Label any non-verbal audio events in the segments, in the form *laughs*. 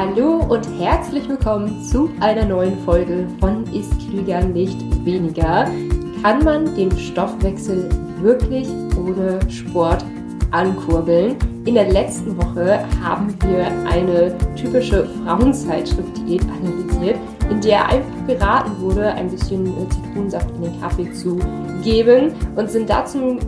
Hallo und herzlich willkommen zu einer neuen Folge von Ist Klüger nicht weniger. Kann man den Stoffwechsel wirklich ohne Sport ankurbeln? In der letzten Woche haben wir eine typische Frauenzeitschrift-Diät analysiert, in der einfach geraten wurde, ein bisschen Zitronensaft in den Kaffee zu geben und sind dazu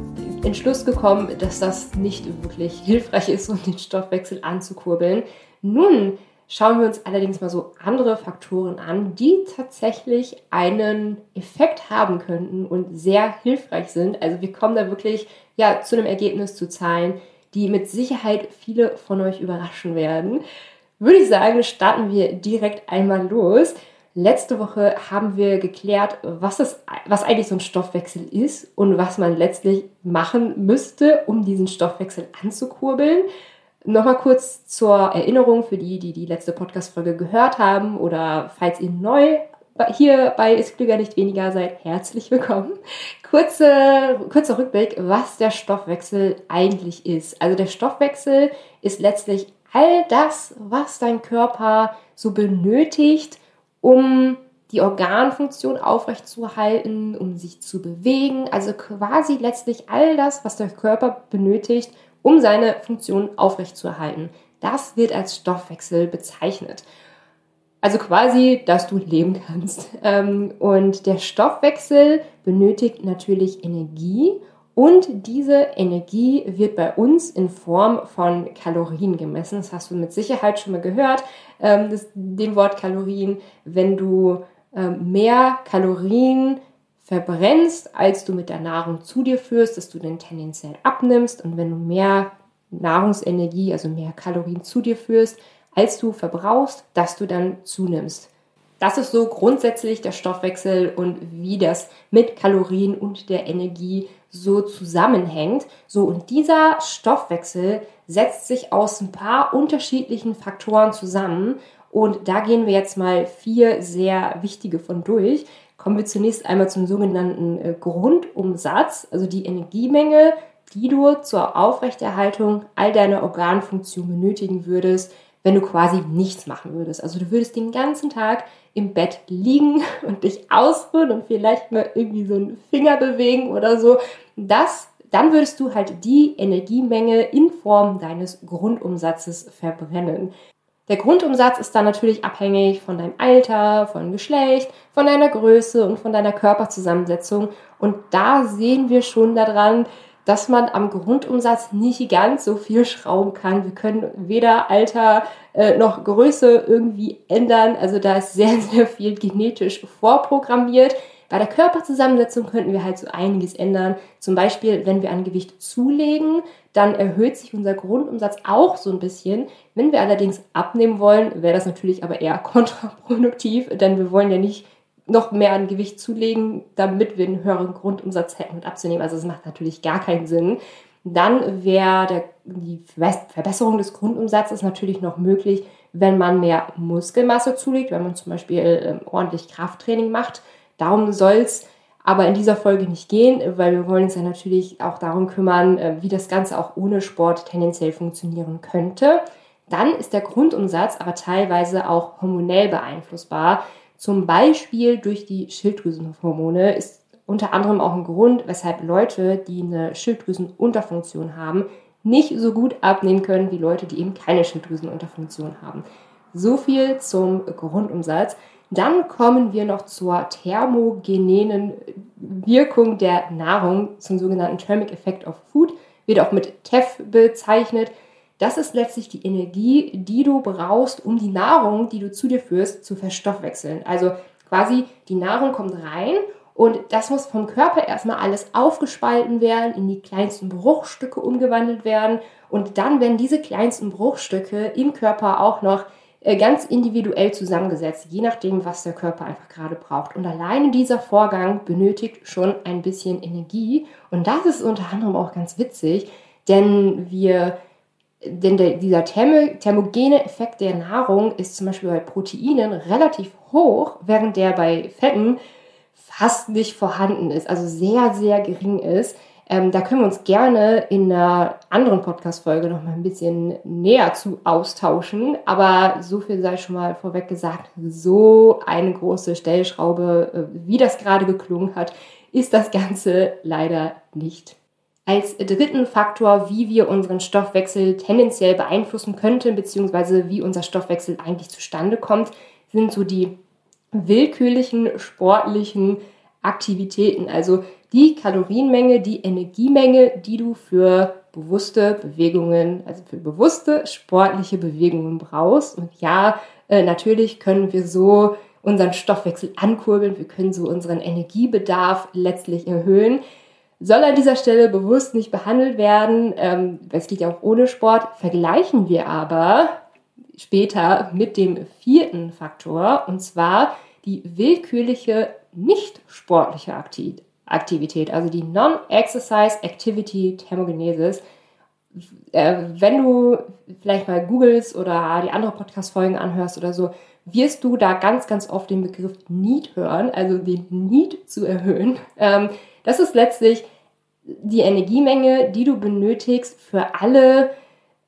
Entschluss gekommen, dass das nicht wirklich hilfreich ist, um den Stoffwechsel anzukurbeln. Nun schauen wir uns allerdings mal so andere Faktoren an, die tatsächlich einen Effekt haben könnten und sehr hilfreich sind. Also wir kommen da wirklich ja zu einem Ergebnis zu Zahlen, die mit Sicherheit viele von euch überraschen werden. Würde ich sagen, starten wir direkt einmal los. Letzte Woche haben wir geklärt, was, es, was eigentlich so ein Stoffwechsel ist und was man letztlich machen müsste, um diesen Stoffwechsel anzukurbeln. Nochmal kurz zur Erinnerung für die, die die letzte Podcast-Folge gehört haben oder falls ihr neu hier bei Ist Klüger nicht weniger seid, herzlich willkommen. Kurze, kurzer Rückblick, was der Stoffwechsel eigentlich ist. Also der Stoffwechsel ist letztlich all das, was dein Körper so benötigt, um die Organfunktion aufrechtzuerhalten, um sich zu bewegen. Also quasi letztlich all das, was der Körper benötigt, um seine Funktion aufrechtzuerhalten. Das wird als Stoffwechsel bezeichnet. Also quasi, dass du leben kannst. *laughs* Ähm, und der Stoffwechsel benötigt natürlich Energie und diese Energie wird bei uns in Form von Kalorien gemessen. Das hast du mit Sicherheit schon mal gehört, ähm, das, den Wort Kalorien. Wenn du ähm, mehr Kalorien verbrennst, als du mit der Nahrung zu dir führst, dass du dann tendenziell abnimmst. Und wenn du mehr Nahrungsenergie, also mehr Kalorien zu dir führst, als du verbrauchst, dass du dann zunimmst. Das ist so grundsätzlich der Stoffwechsel und wie das mit Kalorien und der Energie so zusammenhängt. So, und dieser Stoffwechsel setzt sich aus ein paar unterschiedlichen Faktoren zusammen. Und da gehen wir jetzt mal vier sehr wichtige von durch. Kommen wir zunächst einmal zum sogenannten äh, Grundumsatz, also die Energiemenge, die du zur Aufrechterhaltung all deiner Organfunktion benötigen würdest, wenn du quasi nichts machen würdest. Also du würdest den ganzen Tag im Bett liegen *laughs* und dich ausruhen und vielleicht mal irgendwie so einen Finger bewegen oder so. Das, dann würdest du halt die Energiemenge in Form deines Grundumsatzes verbrennen. Der Grundumsatz ist dann natürlich abhängig von deinem Alter, von Geschlecht, von deiner Größe und von deiner Körperzusammensetzung. Und da sehen wir schon daran, dass man am Grundumsatz nicht ganz so viel schrauben kann. Wir können weder Alter äh, noch Größe irgendwie ändern. Also da ist sehr, *laughs* sehr viel genetisch vorprogrammiert. Bei der Körperzusammensetzung könnten wir halt so einiges ändern. Zum Beispiel, wenn wir an Gewicht zulegen, dann erhöht sich unser Grundumsatz auch so ein bisschen. Wenn wir allerdings abnehmen wollen, wäre das natürlich aber eher *laughs* kontraproduktiv, denn wir wollen ja nicht noch mehr an Gewicht zulegen, damit wir einen höheren Grundumsatz hätten und abzunehmen. Also es macht natürlich gar keinen Sinn. Dann wäre die Verbesserung des Grundumsatzes natürlich noch möglich, wenn man mehr Muskelmasse zulegt, wenn man zum Beispiel ähm, ordentlich Krafttraining macht Darum soll es aber in dieser Folge nicht gehen, weil wir wollen uns ja natürlich auch darum kümmern, äh, wie das Ganze auch ohne Sport tendenziell funktionieren könnte. Dann ist der Grundumsatz aber teilweise auch hormonell beeinflussbar. Zum Beispiel durch die Schilddrüsenhormone ist unter anderem auch ein Grund, weshalb Leute, die eine Schilddrüsenunterfunktion haben, nicht so gut abnehmen können wie Leute, die eben keine Schilddrüsenunterfunktion haben. So viel zum Grundumsatz. Dann kommen wir noch zur thermogenenen Wirkung der Nahrung, zum sogenannten Thermic Effect of Food, wird auch mit TEF bezeichnet. Das ist letztlich die Energie, die du brauchst, um die Nahrung, die du zu dir führst, zu verstoffwechseln. Also quasi die Nahrung kommt rein und das muss vom Körper erstmal alles aufgespalten werden, in die kleinsten Bruchstücke umgewandelt werden und dann werden diese kleinsten Bruchstücke im Körper auch noch ganz individuell zusammengesetzt, je nachdem, was der Körper einfach gerade braucht. Und alleine dieser Vorgang benötigt schon ein bisschen Energie. Und das ist unter anderem auch ganz witzig, denn wir, denn der, dieser Thermo, thermogene Effekt der Nahrung ist zum Beispiel bei Proteinen relativ hoch, während der bei Fetten fast nicht vorhanden ist, also sehr, sehr gering ist. Ähm, da können wir uns gerne in einer anderen Podcast-Folge noch mal ein bisschen näher zu austauschen. Aber so viel sei schon mal vorweg gesagt. So eine große Stellschraube, äh, wie das gerade geklungen hat, ist das Ganze leider nicht. Als dritten Faktor, wie wir unseren Stoffwechsel tendenziell beeinflussen könnten, beziehungsweise wie unser Stoffwechsel eigentlich zustande kommt, sind so die willkürlichen sportlichen Aktivitäten. Also die Kalorienmenge, die Energiemenge, die du für bewusste Bewegungen, also für bewusste sportliche Bewegungen brauchst. Und ja, äh, natürlich können wir so unseren Stoffwechsel ankurbeln, wir können so unseren Energiebedarf letztlich erhöhen. Soll an dieser Stelle bewusst nicht behandelt werden, ähm, es geht ja auch ohne Sport, vergleichen wir aber später mit dem vierten Faktor, und zwar die willkürliche nicht sportliche Aktivität. Also die Non-Exercise Activity Thermogenesis. Äh, wenn du vielleicht mal googelst oder die andere Podcast-Folgen anhörst oder so, wirst du da ganz, ganz oft den Begriff Need hören, also den Need zu erhöhen. Ähm, das ist letztlich die Energiemenge, die du benötigst für alle,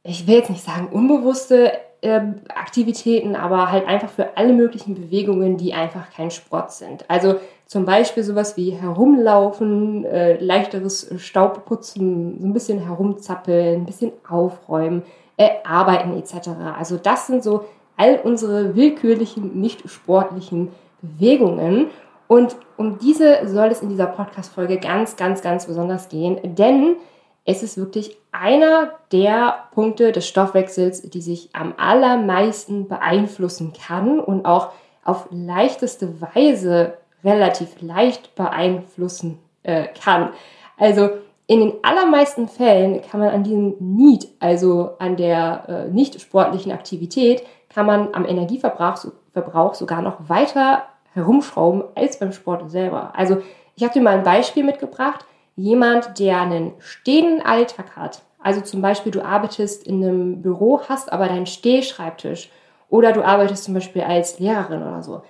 ich will jetzt nicht sagen unbewusste äh, Aktivitäten, aber halt einfach für alle möglichen Bewegungen, die einfach kein Sport sind. Also zum Beispiel sowas wie herumlaufen, äh, leichteres Staubputzen, so ein bisschen herumzappeln, ein bisschen aufräumen, äh, arbeiten etc. Also das sind so all unsere willkürlichen, nicht sportlichen Bewegungen. Und um diese soll es in dieser Podcast-Folge ganz, ganz, ganz besonders gehen, denn es ist wirklich einer der Punkte des Stoffwechsels, die sich am allermeisten beeinflussen kann und auch auf leichteste Weise relativ leicht beeinflussen äh, kann. Also in den allermeisten Fällen kann man an diesem Need, also an der äh, nicht sportlichen Aktivität, kann man am Energieverbrauch so, Verbrauch sogar noch weiter herumschrauben als beim Sport selber. Also ich habe dir mal ein Beispiel mitgebracht. Jemand, der einen stehenden Alltag hat, also zum Beispiel du arbeitest in einem Büro, hast aber deinen Stehschreibtisch. Oder du arbeitest zum Beispiel als Lehrerin oder so,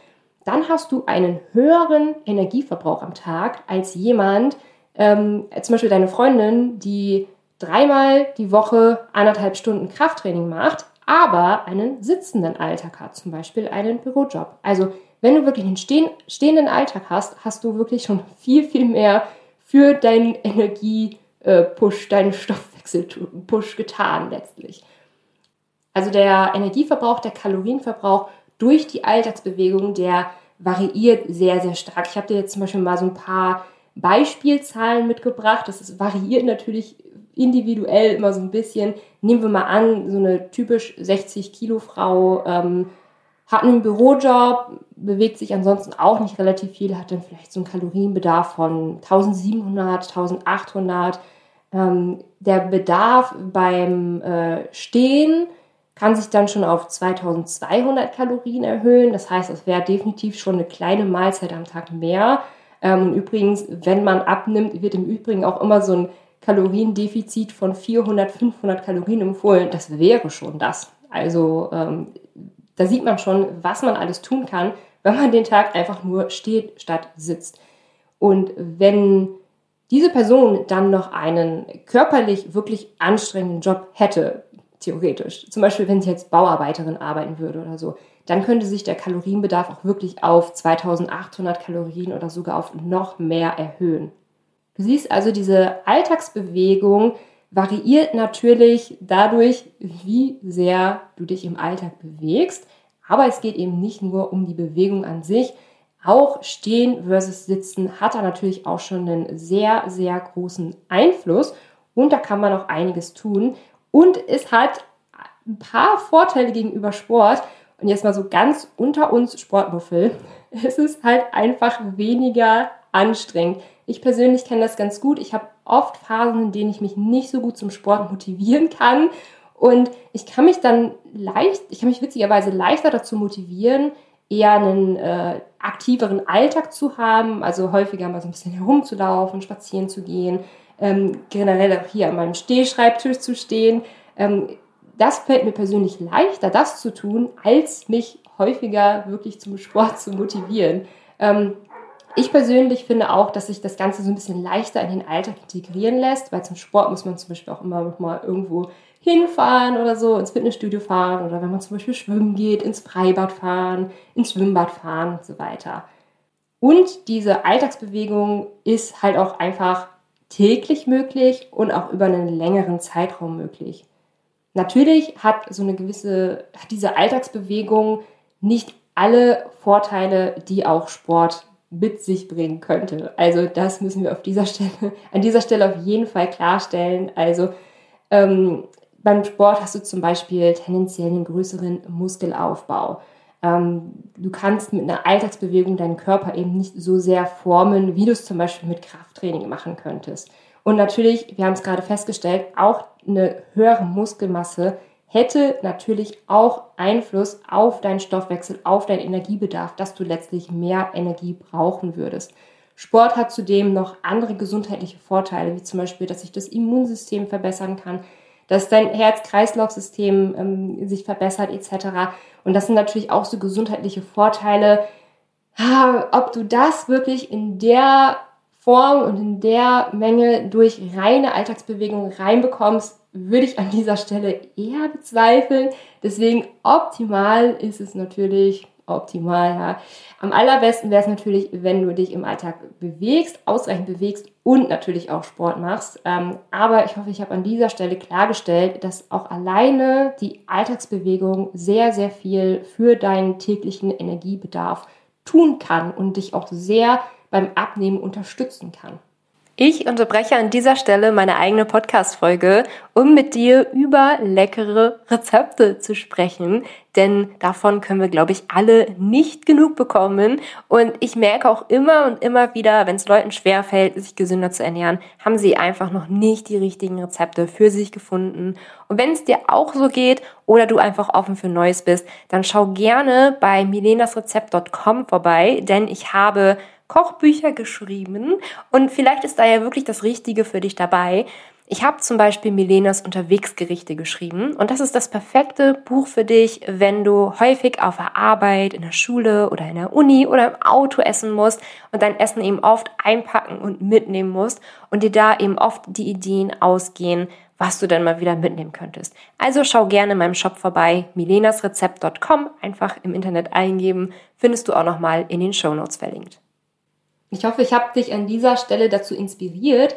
dann hast du einen höheren Energieverbrauch am Tag als jemand, ähm, zum Beispiel deine Freundin, die dreimal die Woche anderthalb Stunden Krafttraining macht, aber einen sitzenden Alltag hat, zum Beispiel einen Bürojob. Also wenn du wirklich einen stehen, stehenden Alltag hast, hast du wirklich schon *laughs* viel, viel mehr für deinen Energie-Push, deinen Stoffwechsel-Push getan letztlich. Also der Energieverbrauch, der Kalorienverbrauch durch die Alltagsbewegung, der variiert sehr, sehr stark. Ich habe dir jetzt zum Beispiel mal so ein paar Beispielzahlen mitgebracht. Das ist, variiert natürlich individuell immer so ein bisschen. Nehmen wir mal an, so eine typisch 60 Kilo Frau ähm, hat einen Bürojob, bewegt sich ansonsten auch nicht relativ viel, hat dann vielleicht so einen Kalorienbedarf von 1700, 1800. Ähm, der Bedarf beim äh, Stehen kann sich dann schon auf 2200 Kalorien erhöhen. Das heißt, es wäre definitiv schon eine kleine Mahlzeit am Tag mehr. Ähm, und übrigens, wenn man abnimmt, wird im Übrigen auch immer so ein Kaloriendefizit von 400, 500 Kalorien empfohlen. Das wäre schon das. Also ähm, da sieht man schon, was man alles tun kann, wenn man den Tag einfach nur steht statt sitzt. Und wenn diese Person dann noch einen körperlich wirklich anstrengenden Job hätte, theoretisch. Zum Beispiel, wenn sie jetzt Bauarbeiterin arbeiten würde oder so, dann könnte sich der Kalorienbedarf auch wirklich auf 2800 Kalorien oder sogar auf noch mehr erhöhen. Du siehst also, diese Alltagsbewegung variiert natürlich dadurch, wie sehr du dich im Alltag bewegst. Aber es geht eben nicht nur um die Bewegung an sich. Auch Stehen versus Sitzen hat da natürlich auch schon einen sehr, sehr großen Einfluss. Und da kann man auch einiges tun. Und es hat ein paar Vorteile gegenüber Sport. Und jetzt mal so ganz unter uns Sportmuffel. *laughs* Es ist halt einfach weniger anstrengend. Ich persönlich kenne das ganz gut. Ich habe oft Phasen, in denen ich mich nicht so gut zum Sport motivieren kann. Und ich kann mich dann leicht, ich kann mich witzigerweise leichter dazu motivieren, eher einen äh, aktiveren Alltag zu haben, also häufiger mal so ein bisschen herumzulaufen, spazieren zu gehen, ähm, generell auch hier an meinem Stehschreibtisch zu stehen. Ähm, das fällt mir persönlich leichter, das zu tun, als mich häufiger wirklich zum Sport zu motivieren. Ähm, Ich persönlich finde auch, dass sich das Ganze so ein bisschen leichter in den Alltag integrieren lässt, weil zum Sport muss man zum Beispiel auch immer noch mal irgendwo hinfahren oder so, ins Fitnessstudio fahren oder wenn man zum Beispiel schwimmen geht, ins Freibad fahren, ins Schwimmbad fahren und so weiter. Und diese Alltagsbewegung ist halt auch einfach täglich möglich und auch über einen längeren Zeitraum möglich. Natürlich hat so eine gewisse, hat diese Alltagsbewegung nicht alle Vorteile, die auch Sport mit sich bringen könnte. Also das müssen wir auf dieser Stelle, an dieser Stelle auf jeden Fall klarstellen. Also ähm, beim Sport hast du zum Beispiel tendenziell einen größeren Muskelaufbau. Ähm, du kannst mit einer Alltagsbewegung deinen Körper eben nicht so sehr formen, wie du es zum Beispiel mit Krafttraining machen könntest. Und natürlich, wir haben es gerade festgestellt, auch eine höhere Muskelmasse hätte natürlich auch Einfluss auf deinen Stoffwechsel, auf deinen Energiebedarf, dass du letztlich mehr Energie brauchen würdest. Sport hat zudem noch andere gesundheitliche Vorteile, wie zum Beispiel, dass sich das Immunsystem verbessern kann, dass dein Herz-Kreislauf-System ähm, sich verbessert etc. Und das sind natürlich auch so gesundheitliche Vorteile. Ob du das wirklich in der Form und in der Menge durch reine Alltagsbewegung reinbekommst, würde ich an dieser Stelle eher bezweifeln. Deswegen optimal ist es natürlich optimal. Ja. Am allerbesten wäre es natürlich, wenn du dich im Alltag bewegst, ausreichend bewegst und natürlich auch Sport machst. Ähm, aber ich hoffe, ich habe an dieser Stelle klargestellt, dass auch alleine die Alltagsbewegung sehr, sehr viel für deinen täglichen Energiebedarf tun kann und dich auch sehr beim Abnehmen unterstützen kann. Ich unterbreche an dieser Stelle meine eigene Podcast-Folge, um mit dir über leckere Rezepte zu sprechen, denn davon können wir, glaube ich, alle nicht genug bekommen. Und ich merke auch immer und immer wieder, wenn es Leuten schwerfällt, sich gesünder zu ernähren, haben sie einfach noch nicht die richtigen Rezepte für sich gefunden. Und wenn es dir auch so geht oder du einfach offen für Neues bist, dann schau gerne bei milenasrezept.com vorbei, denn ich habe Kochbücher geschrieben und vielleicht ist da ja wirklich das Richtige für dich dabei. Ich habe zum Beispiel Milenas Unterwegsgerichte geschrieben und das ist das perfekte Buch für dich, wenn du häufig auf der Arbeit, in der Schule oder in der Uni oder im Auto essen musst und dein Essen eben oft einpacken und mitnehmen musst und dir da eben oft die Ideen ausgehen, was du dann mal wieder mitnehmen könntest. Also schau gerne in meinem Shop vorbei, milenasrezept.com, einfach im Internet eingeben, findest du auch nochmal in den Show Notes verlinkt. Ich hoffe, ich habe dich an dieser Stelle dazu inspiriert,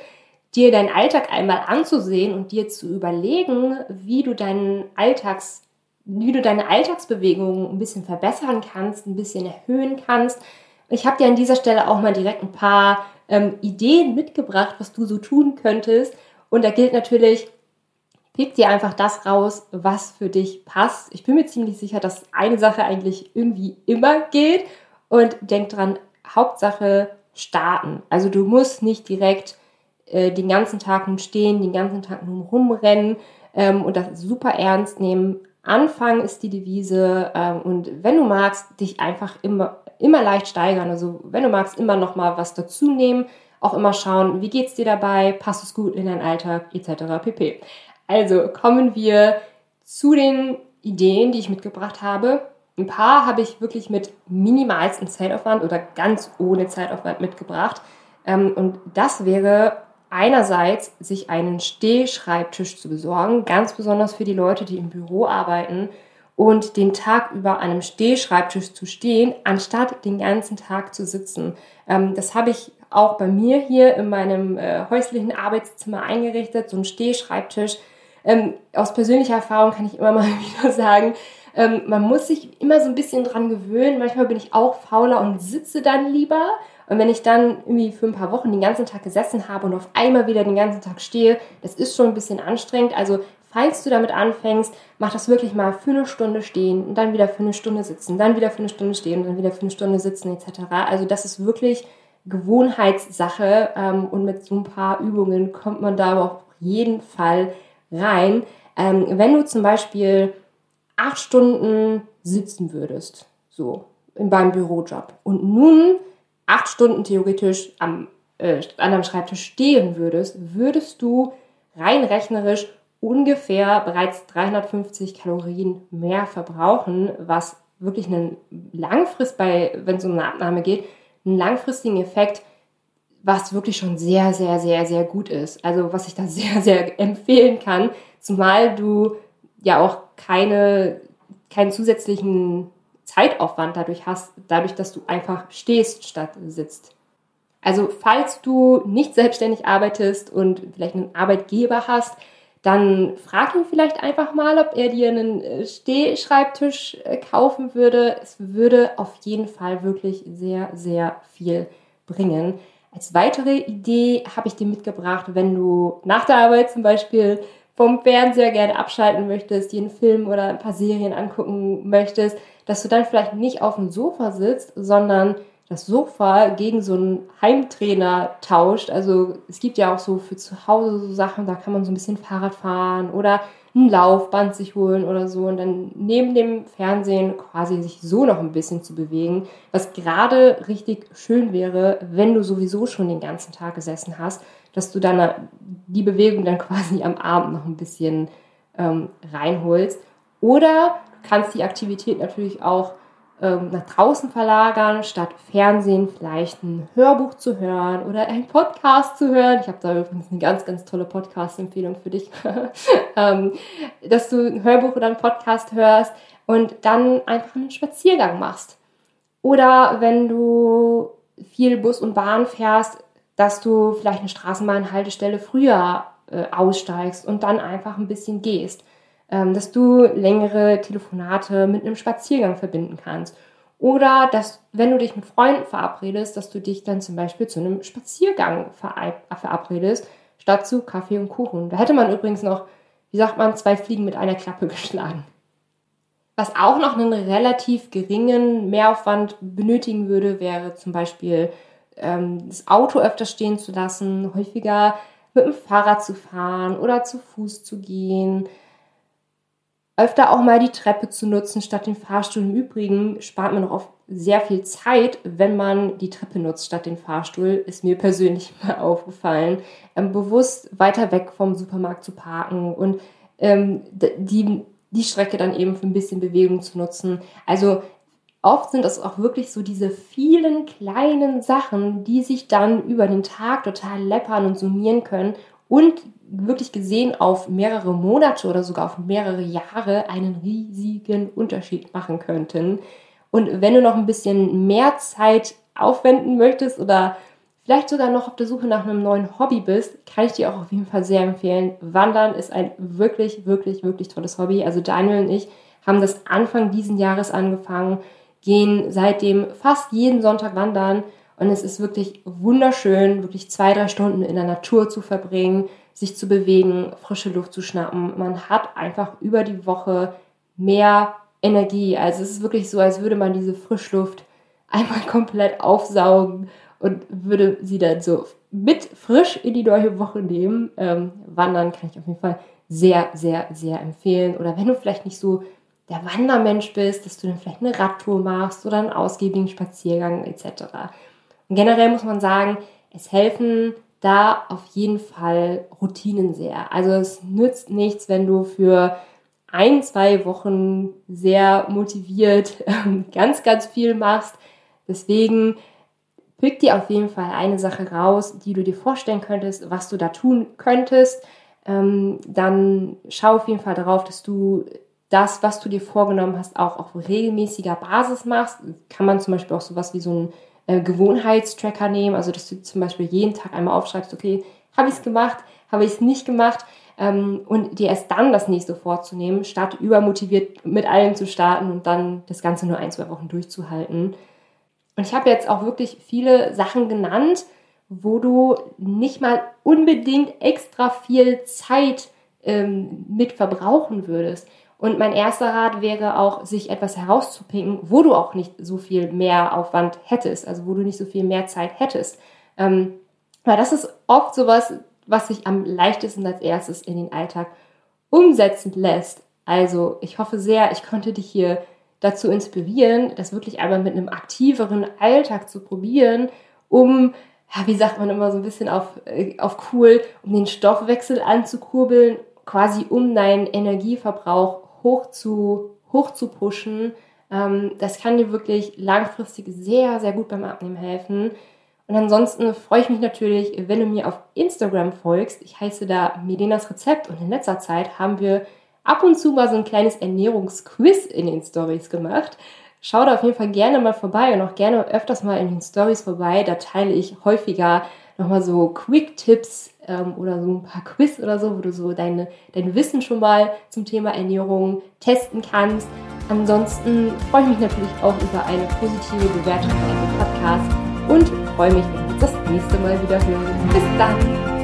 dir deinen Alltag einmal anzusehen und dir zu überlegen, wie du deinen Alltags, wie du deine Alltagsbewegungen ein bisschen verbessern kannst, ein bisschen erhöhen kannst. Ich habe dir an dieser Stelle auch mal direkt ein paar ähm, Ideen mitgebracht, was du so tun könntest. Und da gilt natürlich, pick dir einfach das raus, was für dich passt. Ich bin mir ziemlich sicher, dass eine Sache eigentlich irgendwie immer geht. Und denk dran, Hauptsache starten. Also du musst nicht direkt äh, den ganzen Tag nun stehen, den ganzen Tag nun rumrennen ähm, und das super ernst nehmen. Anfang ist die Devise ähm, und wenn du magst, dich einfach immer, immer leicht steigern. Also wenn du magst, immer noch mal was dazu nehmen, auch immer schauen, wie geht's dir dabei, passt es gut in deinen Alltag etc. pp. Also kommen wir zu den Ideen, die ich mitgebracht habe. Ein paar habe ich wirklich mit minimalstem Zeitaufwand oder ganz ohne Zeitaufwand mitgebracht. Ähm, und das wäre einerseits, sich einen Stehschreibtisch zu besorgen, ganz besonders für die Leute, die im Büro arbeiten und den Tag über einem Stehschreibtisch zu stehen, anstatt den ganzen Tag zu sitzen. Ähm, das habe ich auch bei mir hier in meinem äh, häuslichen Arbeitszimmer eingerichtet, so ein Stehschreibtisch. Ähm, aus persönlicher Erfahrung kann ich immer *laughs* mal wieder sagen, ähm, man muss sich immer so ein bisschen dran gewöhnen. Manchmal bin ich auch fauler und sitze dann lieber. Und wenn ich dann irgendwie für ein paar Wochen den ganzen Tag gesessen habe und auf einmal wieder den ganzen Tag stehe, das ist schon ein bisschen anstrengend. Also falls du damit anfängst, mach das wirklich mal für eine Stunde stehen und dann wieder für eine Stunde sitzen, dann wieder für eine Stunde stehen und dann wieder für eine Stunde sitzen etc. Also das ist wirklich Gewohnheitssache ähm, und mit so ein paar Übungen kommt man da auf jeden Fall rein. Ähm, wenn du zum Beispiel acht Stunden sitzen würdest, so in beim Bürojob und nun acht Stunden theoretisch am, äh, an einem Schreibtisch stehen würdest, würdest du rein rechnerisch ungefähr bereits 350 Kalorien mehr verbrauchen, was wirklich einen langfrist bei, wenn es um eine Abnahme geht, einen langfristigen Effekt, was wirklich schon sehr, sehr, sehr, sehr gut ist. Also was ich da *laughs* sehr, sehr empfehlen kann, zumal du ja auch keine, keinen zusätzlichen Zeitaufwand dadurch hast, dadurch, dass du einfach stehst statt sitzt. Also falls du nicht selbstständig arbeitest und vielleicht einen Arbeitgeber hast, dann frag ihn vielleicht einfach mal, ob er dir einen äh, Stehschreibtisch äh, kaufen würde. Es würde auf jeden Fall wirklich sehr, sehr viel bringen. Als weitere Idee habe ich dir mitgebracht, wenn du nach der Arbeit zum Beispiel vom Fernseher gerne abschalten möchtest, dir einen Film oder ein paar Serien angucken möchtest, dass du dann vielleicht nicht auf dem Sofa sitzt, sondern das Sofa gegen so einen Heimtrainer tauscht. Also es gibt ja auch so für zu Hause so Sachen, da kann man so ein bisschen Fahrrad fahren oder ein Laufband sich holen oder so und dann neben dem Fernsehen quasi sich so noch ein bisschen zu bewegen, was gerade richtig schön wäre, wenn du sowieso schon den ganzen Tag gesessen hast, dass du dann die Bewegung dann *laughs* quasi am Abend noch ein bisschen ähm, reinholst. Oder du kannst die Aktivität natürlich auch ähm, nach draußen verlagern, statt Fernsehen vielleicht ein Hörbuch zu hören oder einen Podcast zu hören. Ich habe da übrigens eine ganz, ganz tolle Podcast-Empfehlung für dich, *laughs* ähm, dass du ein Hörbuch oder einen Podcast hörst und dann einfach einen Spaziergang machst. Oder wenn du viel Bus und Bahn fährst, dass du vielleicht eine Straßenbahnhaltestelle früher äh, aussteigst und dann einfach ein bisschen gehst ähm, dass du längere Telefonate mit einem Spaziergang verbinden kannst. Oder dass, wenn du dich mit Freunden verabredest, dass du dich dann zum Beispiel zu einem Spaziergang verabredest, statt zu Kaffee und Kuchen. Da hätte man übrigens noch, wie sagt man, zwei Fliegen mit einer Klappe *laughs* geschlagen. Was auch noch einen relativ geringen Mehraufwand benötigen würde, wäre zum Beispiel ähm, das Auto öfter stehen zu lassen, häufiger mit dem Fahrrad zu fahren oder zu Fuß zu gehen öfter auch mal die Treppe zu nutzen statt den Fahrstuhl. Im Übrigen spart man auch oft sehr viel Zeit, wenn man die Treppe nutzt statt den Fahrstuhl, ist mir persönlich *laughs* mal aufgefallen. Ähm, bewusst weiter weg vom Supermarkt zu parken und ähm, die, die Strecke dann eben für ein bisschen Bewegung zu nutzen. Also oft sind das auch wirklich so diese vielen kleinen Sachen, die sich dann über den Tag total läppern und summieren können und wirklich gesehen auf mehrere Monate oder sogar auf mehrere Jahre einen riesigen Unterschied machen könnten. Und wenn du noch ein bisschen mehr Zeit aufwenden möchtest oder vielleicht sogar noch auf der Suche nach einem neuen Hobby bist, kann ich dir auch auf jeden Fall sehr empfehlen. Wandern ist ein wirklich, wirklich, wirklich tolles Hobby. Also Daniel und ich haben das Anfang diesen Jahres angefangen, gehen seitdem fast jeden Sonntag wandern und es ist wirklich wunderschön, wirklich zwei, drei Stunden in der Natur zu verbringen, sich zu bewegen, frische Luft zu schnappen. Man hat einfach über die Woche mehr Energie. Also es ist wirklich so, als würde man diese Frischluft *laughs* einmal komplett aufsaugen und würde sie dann so mit frisch in die neue Woche nehmen. Ähm, wandern kann ich auf jeden Fall sehr, sehr, sehr empfehlen. Oder wenn du vielleicht nicht so der Wandermensch bist, dass du dann vielleicht eine Radtour machst oder einen ausgiebigen Spaziergang etc. Und generell muss man sagen, es helfen da auf jeden Fall Routinen sehr. Also es nützt nichts, wenn du für ein, zwei Wochen sehr motiviert ähm, ganz, ganz viel machst. Deswegen pick dir auf jeden Fall eine Sache raus, die du dir vorstellen könntest, was du da tun könntest. Ähm, dann schau auf jeden Fall darauf, dass du das, was du dir vorgenommen hast, auch auf regelmäßiger Basis machst. Kann man zum Beispiel auch sowas wie so ein äh, Gewohnheitstracker nehmen, also dass du zum Beispiel jeden Tag einmal aufschreibst, okay, habe ich es gemacht, habe ich es nicht gemacht ähm, und dir erst dann das nächste vorzunehmen, statt übermotiviert mit allem zu starten und dann das Ganze nur ein, zwei Wochen durchzuhalten. Und ich habe jetzt auch wirklich viele Sachen genannt, wo du nicht mal unbedingt extra viel Zeit ähm, mit verbrauchen würdest. Und mein erster Rat wäre auch, sich etwas herauszupicken, wo du auch nicht so viel mehr Aufwand hättest, also wo du nicht so viel mehr Zeit hättest. Ähm, weil das ist oft sowas, was sich am leichtesten als erstes in den Alltag umsetzen lässt. Also ich hoffe sehr, ich konnte dich hier dazu inspirieren, das wirklich einmal mit einem aktiveren Alltag zu probieren, um, ja, wie sagt man immer so ein bisschen auf, äh, auf cool, um den Stoffwechsel anzukurbeln, quasi um deinen Energieverbrauch hoch zu, hoch zu pushen Ähm, das kann dir wirklich langfristig sehr, sehr gut beim Abnehmen helfen. Und ansonsten freue ich mich natürlich, wenn du mir auf Instagram folgst. Ich heiße da Melenas Rezept und in letzter Zeit haben wir ab und zu mal so ein kleines Ernährungsquiz in den Stories gemacht. Schau da auf jeden Fall gerne mal vorbei und auch gerne öfters mal in den Stories vorbei. Da teile ich häufiger nochmal so Quick-Tipps ähm, oder so ein paar Quiz oder so, wo du so deine, dein Wissen schon mal zum Thema Ernährung testen kannst. Ansonsten freue ich mich natürlich auch über eine positive Bewertung für den Podcast und freue mich, wenn wir uns das nächste Mal wieder hören. Bis dann!